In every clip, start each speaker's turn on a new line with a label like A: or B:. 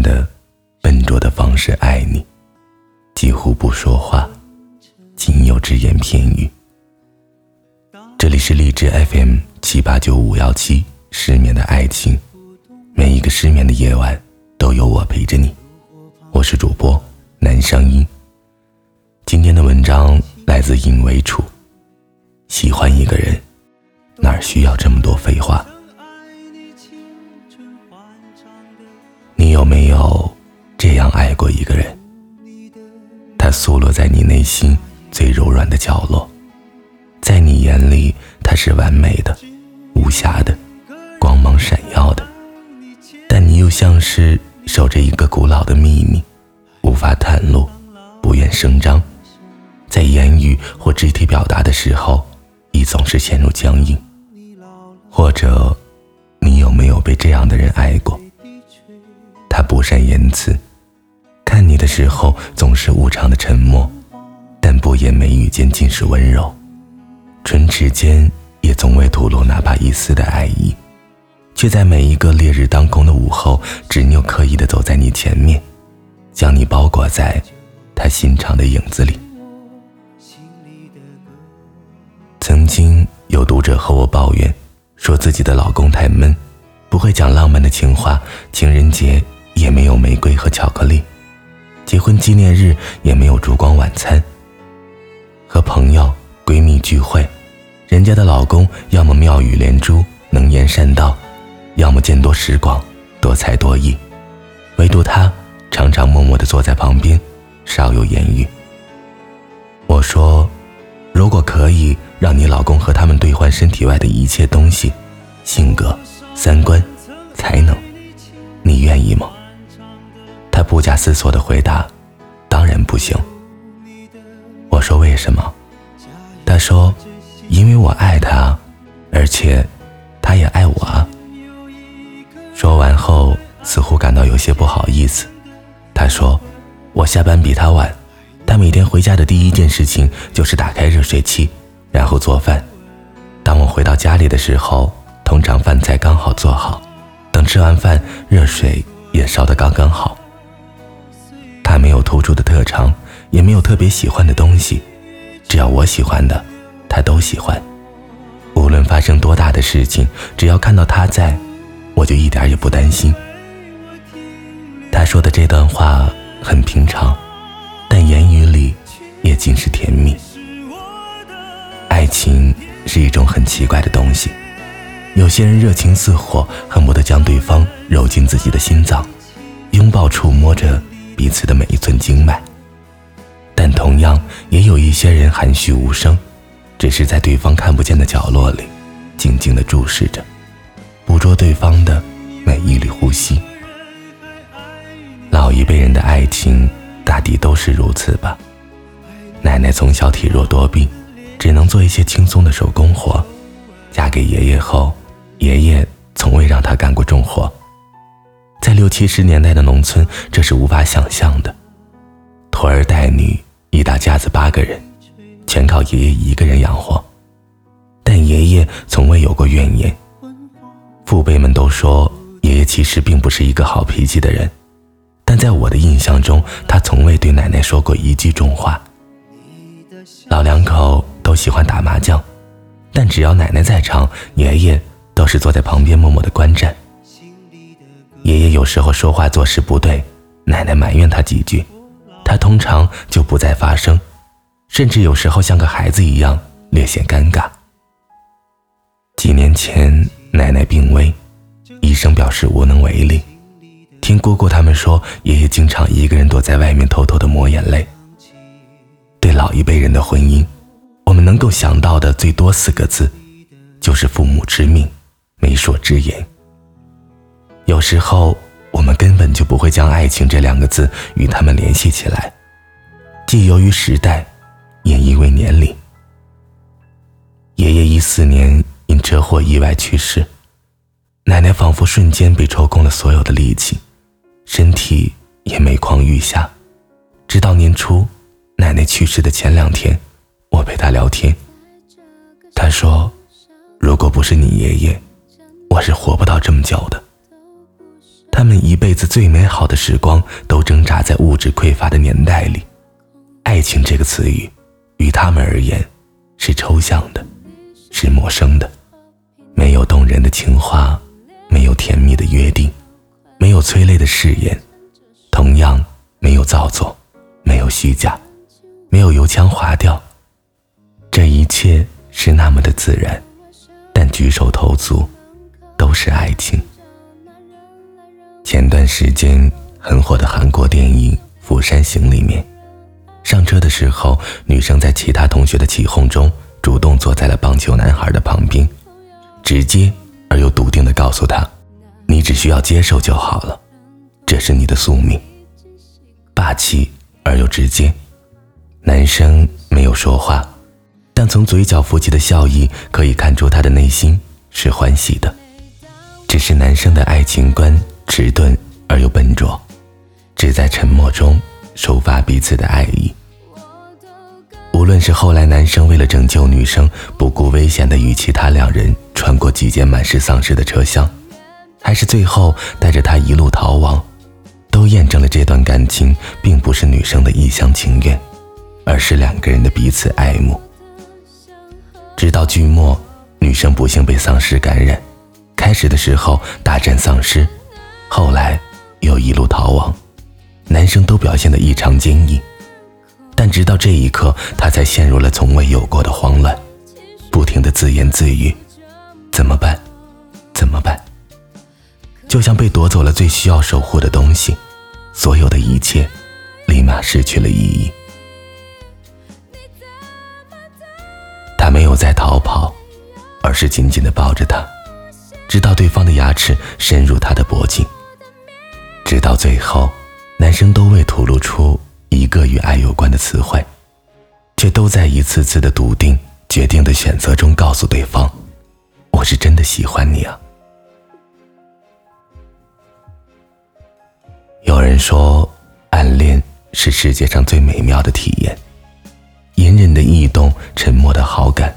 A: 的、笨拙的方式爱你，几乎不说话，仅有只言片语。这里是荔枝 FM 七八九五幺七，失眠的爱情，每一个失眠的夜晚都有我陪着你。我是主播南声音。今天的文章来自尹为楚。喜欢一个人，哪需要这么多废话？在你内心最柔软的角落，在你眼里他是完美的、无瑕的、光芒闪耀的，但你又像是守着一个古老的秘密，无法袒露，不愿声张，在言语或肢体表达的时候。你总是陷入僵硬，或者，你有没有被这样的人爱过？他不善言辞，看你的时候总是无常的沉默，但不言眉宇间尽是温柔，唇齿间也从未吐露哪怕一丝的爱意，却在每一个烈日当空的午后，执拗刻意的走在你前面，将你包裹在他心肠的影子里。曾经有读者和我抱怨，说自己的老公太闷，不会讲浪漫的情话，情人节也没有玫瑰和巧克力，结婚纪念日也没有烛光晚餐。和朋友闺蜜聚会，人家的老公要么妙语连珠，能言善道，要么见多识广，多才多艺，唯独他常常默默地坐在旁边，少有言语。我说。如果可以让你老公和他们兑换身体外的一切东西，性格、三观、才能，你愿意吗？他不假思索的回答：“当然不行。”我说：“为什么？”他说：“因为我爱他，而且他也爱我。”说完后，似乎感到有些不好意思。他说：“我下班比他晚。”他每天回家的第一件事情就是打开热水器，然后做饭。当我回到家里的时候，通常饭菜刚好做好，等吃完饭，热水也烧得刚刚好。他没有突出的特长，也没有特别喜欢的东西，只要我喜欢的，他都喜欢。无论发生多大的事情，只要看到他在，我就一点也不担心。他说的这段话很平常。但言语里也尽是甜蜜。爱情是一种很奇怪的东西，有些人热情似火，恨不得将对方揉进自己的心脏，拥抱、触摸着彼此的每一寸经脉。但同样，也有一些人含蓄无声，只是在对方看不见的角落里，静静地注视着，捕捉对方的每一缕呼吸。老一辈人的爱情。大抵都是如此吧。奶奶从小体弱多病，只能做一些轻松的手工活。嫁给爷爷后，爷爷从未让她干过重活。在六七十年代的农村，这是无法想象的。拖儿带女，一大家子八个人，全靠爷爷一个人养活。但爷爷从未有过怨言。父辈们都说，爷爷其实并不是一个好脾气的人。但在我的印象中，他从未对奶奶说过一句重话。老两口都喜欢打麻将，但只要奶奶在场，爷爷都是坐在旁边默默的观战。爷爷有时候说话做事不对，奶奶埋怨他几句，他通常就不再发声，甚至有时候像个孩子一样略显尴尬。几年前，奶奶病危，医生表示无能为力。听姑姑他们说，爷爷经常一个人躲在外面偷偷的抹眼泪。对老一辈人的婚姻，我们能够想到的最多四个字，就是父母之命，媒妁之言。有时候我们根本就不会将爱情这两个字与他们联系起来，既由于时代，也因为年龄。爷爷一四年因车祸意外去世，奶奶仿佛瞬间被抽空了所有的力气。身体也每况愈下，直到年初，奶奶去世的前两天，我陪她聊天。他说：“如果不是你爷爷，我是活不到这么久的。”他们一辈子最美好的时光都挣扎在物质匮乏的年代里，爱情这个词语，于他们而言，是抽象的，是陌生的，没有动人的情话，没有甜蜜的约定，没有催泪的誓言，同样没有造作，没有虚假，没有油腔滑调，这一切是那么的自然，但举手投足，都是爱情。前段时间很火的韩国电影《釜山行》里面，上车的时候，女生在其他同学的起哄中，主动坐在了棒球男孩的旁边，直接而又笃定地告诉他：“你只需要接受就好了，这是你的宿命。”霸气而又直接。男生没有说话，但从嘴角浮起的笑意可以看出他的内心是欢喜的，只是男生的爱情观。迟钝而又笨拙，只在沉默中抒发彼此的爱意。无论是后来男生为了拯救女生，不顾危险的与其他两人穿过几间满是丧尸的车厢，还是最后带着她一路逃亡，都验证了这段感情并不是女生的一厢情愿，而是两个人的彼此爱慕。直到剧末，女生不幸被丧尸感染，开始的时候大战丧尸。后来，又一路逃亡，男生都表现得异常坚毅，但直到这一刻，他才陷入了从未有过的慌乱，不停的自言自语：“怎么办？怎么办？”就像被夺走了最需要守护的东西，所有的一切，立马失去了意义。他没有再逃跑，而是紧紧的抱着他，直到对方的牙齿深入他的脖颈。直到最后，男生都未吐露出一个与爱有关的词汇，却都在一次次的笃定、决定的选择中告诉对方：“我是真的喜欢你啊。”有人说，暗恋是世界上最美妙的体验，隐忍的异动、沉默的好感、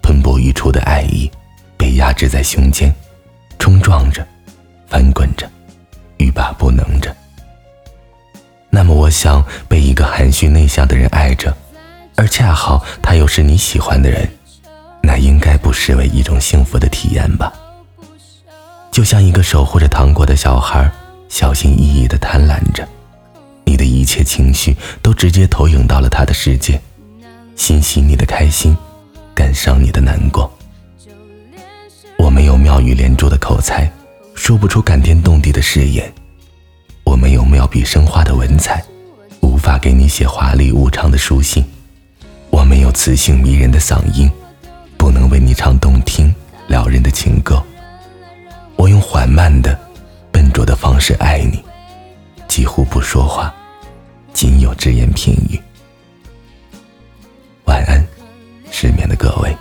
A: 喷薄欲出的爱意，被压制在胸间，冲撞着，翻滚着。欲罢不能着。那么，我想被一个含蓄内向的人爱着，而恰好他又是你喜欢的人，那应该不失为一种幸福的体验吧？就像一个守护着糖果的小孩，小心翼翼地贪婪着，你的一切情绪都直接投影到了他的世界，欣喜你的开心，感伤你的难过。我没有妙语连珠的口才。说不出感天动地的誓言，我没有妙笔生花的文采，无法给你写华丽无常的书信。我没有磁性迷人的嗓音，不能为你唱动听撩人的情歌。我用缓慢的、笨拙的方式爱你，几乎不说话，仅有只言片语。晚安，失眠的各位。